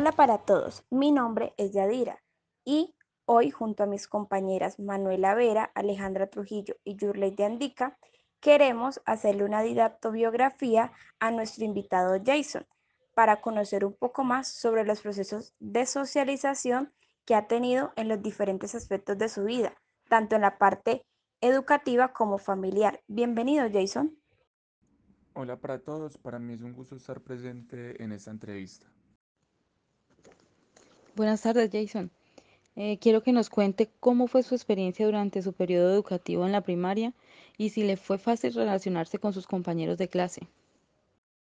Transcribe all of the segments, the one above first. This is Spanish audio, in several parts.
Hola para todos, mi nombre es Yadira y hoy junto a mis compañeras Manuela Vera, Alejandra Trujillo y Yurley de Andica, queremos hacerle una didactobiografía a nuestro invitado Jason para conocer un poco más sobre los procesos de socialización que ha tenido en los diferentes aspectos de su vida, tanto en la parte educativa como familiar. Bienvenido Jason. Hola para todos, para mí es un gusto estar presente en esta entrevista. Buenas tardes, Jason. Eh, quiero que nos cuente cómo fue su experiencia durante su periodo educativo en la primaria y si le fue fácil relacionarse con sus compañeros de clase.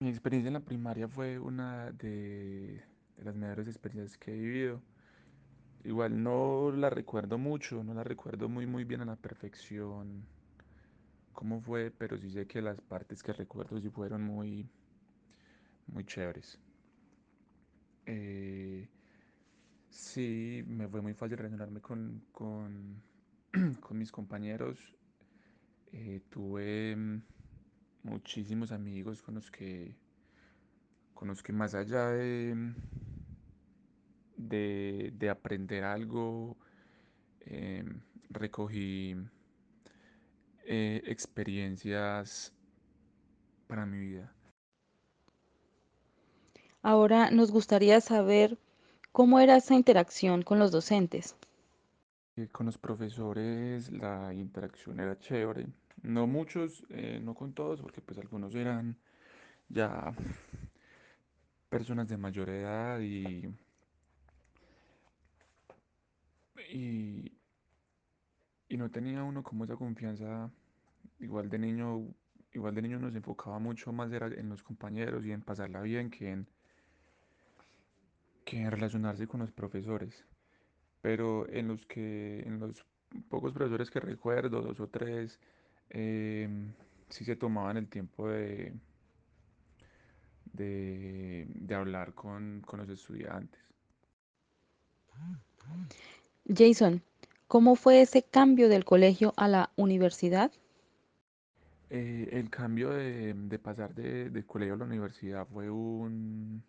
Mi experiencia en la primaria fue una de, las mejores experiencias que he vivido. Igual no la recuerdo mucho, no la recuerdo muy muy bien a la perfección cómo fue, pero sí sé que las partes que recuerdo sí fueron muy, muy chéveres. Eh, sí, me fue muy fácil relacionarme con, con, con mis compañeros. Eh, tuve mm, muchísimos amigos con los que, con los que más allá de, mm, de, de aprender algo, em, recogí eh, experiencias para mi vida. Ahora nos gustaría saber cómo era esa interacción con los docentes. Eh, Con los profesores la interacción era chévere. No muchos, eh, no con todos, porque pues algunos eran ya personas de mayor edad y, y, y no tenía uno como esa confianza. Igual de niño, igual de niño nos enfocaba mucho más en los compañeros y en pasarla bien que en, que relacionarse con los profesores. Pero en los que, en los pocos profesores que recuerdo, dos o tres, em, sí se tomaban el tiempo de, de, de hablar con, con los estudiantes. Jason, ¿cómo fue ese cambio del colegio a la universidad? Eh, el cambio de, de pasar de, del colegio a la universidad fue un,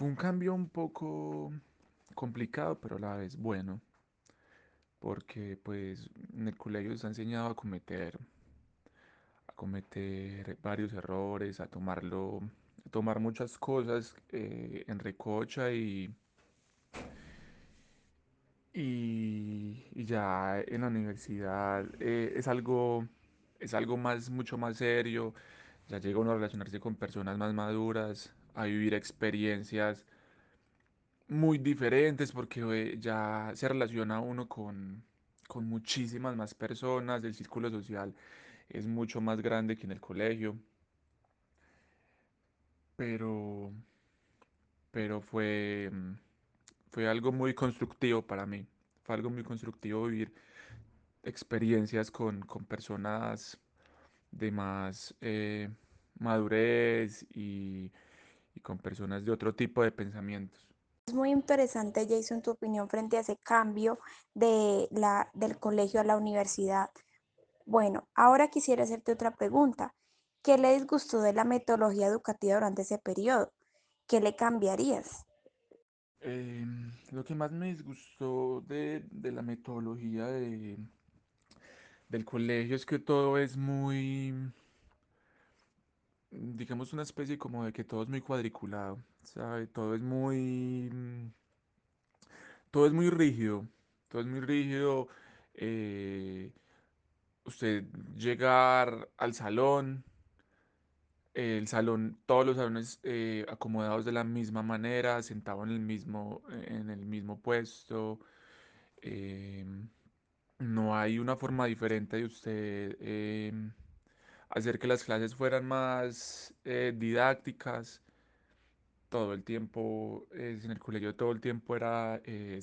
fue un cambio un poco complicado, pero a la vez bueno, porque pues en el colegio se ha enseñado a cometer, a cometer varios errores, a tomarlo, tomar muchas cosas eh, en recocha y, y, y ya en la universidad eh, es algo, es algo más, mucho más serio, ya llega uno a relacionarse con personas más maduras, a vivir experiencias muy diferentes porque ya se relaciona uno con, con muchísimas más personas, el círculo social es mucho más grande que en el colegio, pero, pero fue, mm, fue algo muy constructivo para mí, fue algo muy constructivo vivir experiencias con, con personas de más eh, madurez y, y con personas de otro tipo de pensamientos. Es muy interesante, Jason, tu opinión frente a ese cambio de la, del colegio a la universidad. Bueno, ahora quisiera hacerte otra pregunta. ¿Qué le disgustó de la metodología educativa durante ese periodo? ¿Qué le cambiarías? Em, lo que más me disgustó de, de la metodología de, del colegio es que todo es muy, digamos, una especie como de que todo es muy cuadriculado, ¿sabe? Todo es muy, mm, todo es muy rígido, todo es muy rígido. eh, usted llegar al salón, el salón, todos los salones eh, acomodados de la misma manera, sentado en el mismo, en el mismo puesto. em, no hay una forma diferente de usted em, hacer que las clases fueran más eh, didácticas. Todo el tiempo, eh, en el colegio todo el tiempo era eh,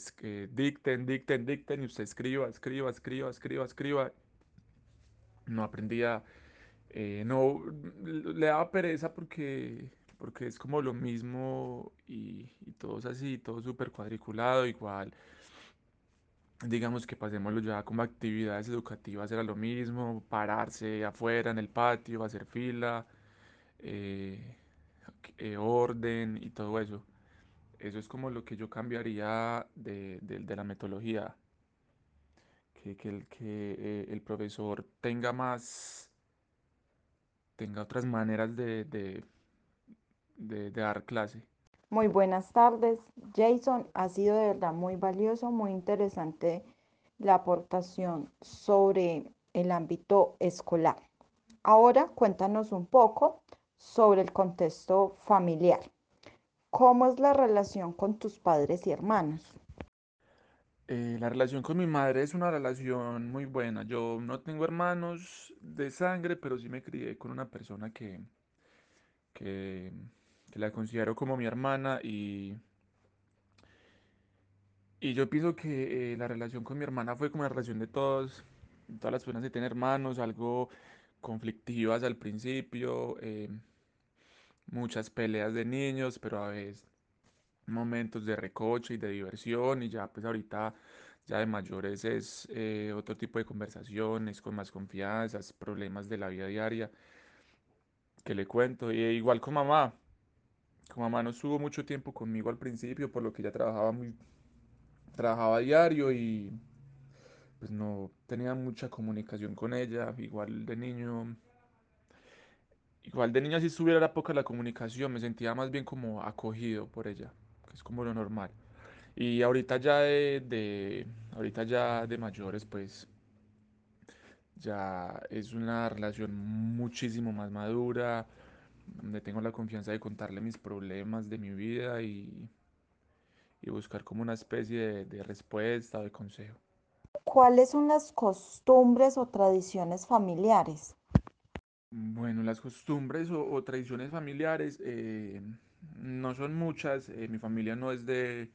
dicten, dicten, dicten y usted escriba, escriba, escriba, escriba, escriba. No aprendía, no, le daba pereza porque, porque es como lo mismo y, y todo es así, todo súper cuadriculado, igual. Digamos que pasémoslo ya como actividades educativas, era lo mismo, pararse afuera en el patio, hacer fila, eh, eh, orden y todo eso. Eso es como lo que yo cambiaría de, de- de la metodología, que, que el, que eh, el profesor tenga más, tenga otras maneras de, de, de- de dar clase. Muy buenas tardes, Jason. Ha sido de verdad muy valioso, muy interesante la aportación sobre el ámbito escolar. Ahora cuéntanos un poco sobre el contexto familiar. ¿Cómo es la relación con tus padres y hermanos? Eh, la relación con mi madre es una relación muy buena. Yo no tengo hermanos de sangre, pero sí me crié con una persona que, que, que la considero como mi hermana y, y yo pienso que eh, la relación con mi hermana fue como la relación de todos, todas las personas que tienen hermanos, algo conflictivas al principio, eh, muchas peleas de niños, pero a veces momentos de recoche y de diversión y ya pues ahorita ya de mayores es eh, otro tipo de conversaciones con más confianzas, problemas de la vida diaria que le cuento. Y igual con mamá, con mamá no estuvo mucho tiempo conmigo al principio, por lo que ella trabajaba muy, trabajaba diario y pues no tenía mucha comunicación con ella. Igual de niño, igual de niño si estuviera era poca la comunicación, me sentía más bien como acogido por ella, que es como lo normal. Y ahorita ya de, de- ahorita ya de mayores, pues ya es una relación muchísimo más madura, donde tengo la confianza de contarle mis problemas de mi vida y, y buscar como una especie de, de respuesta o de consejo. ¿Cuáles son las costumbres o tradiciones familiares? Bueno, las costumbres o, o tradiciones familiares eh, no son muchas. eh, mi familia no es de,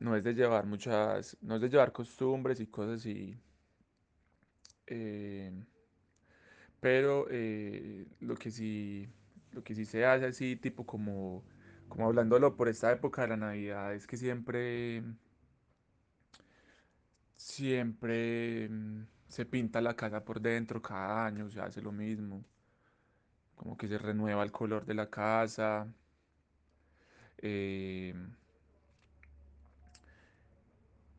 no es de llevar muchas, no es de llevar costumbres y cosas así. eh, Pero eh, lo que sí, lo que sí se hace así, tipo como, como hablándolo por esta época de la Navidad, es que siempre, siempre mm, se pinta la casa por dentro cada año, se hace lo mismo, como que se renueva el color de la casa, eh,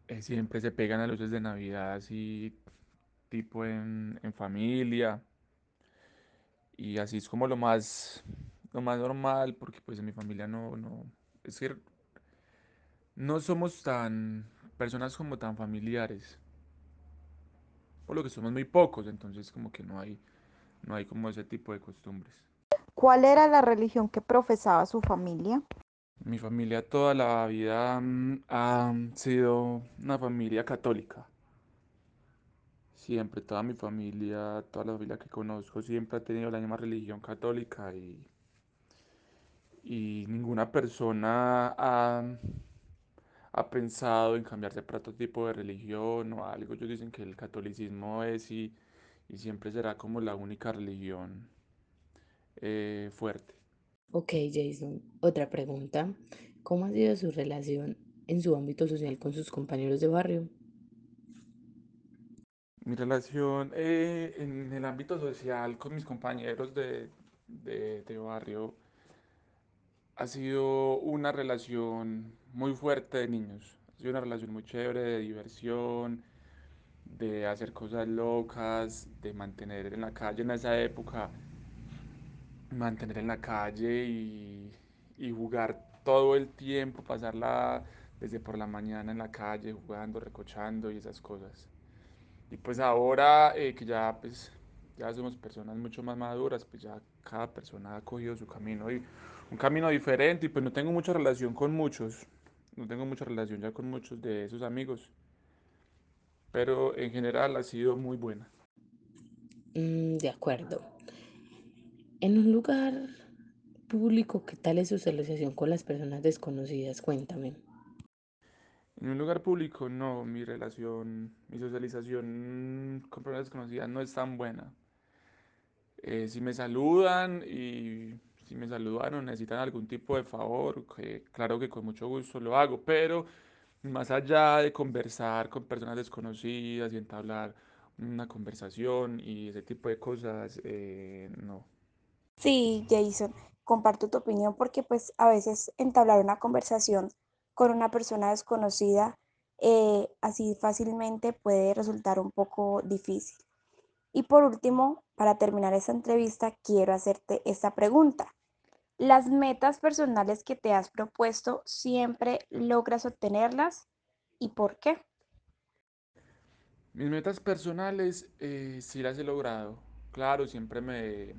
eh, siempre se pegan las luces de Navidad así, tipo en, en familia, y así es como lo más, lo más normal, porque pues en mi familia no, no, es que No somos tan personas como tan familiares, por lo que somos muy pocos, entonces como que no hay, no hay como ese tipo de costumbres. ¿Cuál era la religión que profesaba su familia? Mi familia toda la vida mm, ha sido una familia católica. Siempre, toda mi familia, toda la familia que conozco siempre ha tenido la misma religión católica y, y ninguna persona ha, ha pensado en cambiarse para otro tipo de religión o algo. Ellos dicen que el catolicismo es y, y siempre será como la única religión eh, fuerte. Ok, Jason, otra pregunta. ¿Cómo ha sido su relación en su ámbito social con sus compañeros de barrio? Mi relación eh, en el ámbito social con mis compañeros de, de, barrio ha sido una relación muy fuerte de niños. Ha sido una relación muy chévere de diversión, de hacer cosas locas, de mantener en la calle en esa época, mantener en la calle y, y jugar todo el tiempo, pasarla desde por la mañana en la calle jugando, recochando y esas cosas. Y pues ahora eh, que ya pues ya somos personas mucho más maduras, pues ya cada persona ha cogido su camino y un camino diferente y pues no tengo mucha relación con muchos, no tengo mucha relación ya con muchos de esos amigos, pero en general ha sido muy buena. Mm, de acuerdo. En un lugar público, ¿qué tal es su asociación con las personas desconocidas? Cuéntame. En un lugar público no, mi relación, mi socialización con personas desconocidas no es tan buena. Eh, si me saludan y si me saludaron, necesitan algún tipo de favor, claro que con mucho gusto lo hago, pero más allá de conversar con personas desconocidas y entablar una conversación y ese tipo de cosas, eh, no. Sí, Jason, comparto tu opinión porque pues a veces entablar una conversación con una persona desconocida eh, así fácilmente puede resultar un poco difícil. Y por último, para terminar esta entrevista, quiero hacerte esta pregunta. ¿Las metas personales que te has propuesto siempre logras obtenerlas? ¿Y por qué? Mis metas personales eh, sí las he logrado. Claro, siempre me,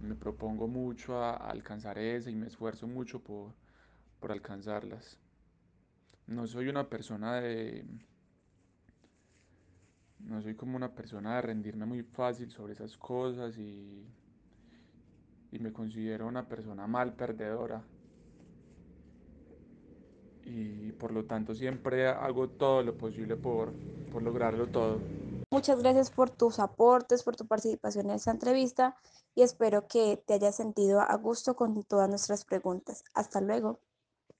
me propongo mucho a, a alcanzar esa y me esfuerzo mucho por, por alcanzarlas. No soy una persona de... No soy como una persona de rendirme muy fácil sobre esas cosas y, y me considero una persona mal perdedora. Y por lo tanto siempre hago todo lo posible por, por lograrlo todo. Muchas gracias por tus aportes, por tu participación en esta entrevista y espero que te hayas sentido a gusto con todas nuestras preguntas. Hasta luego.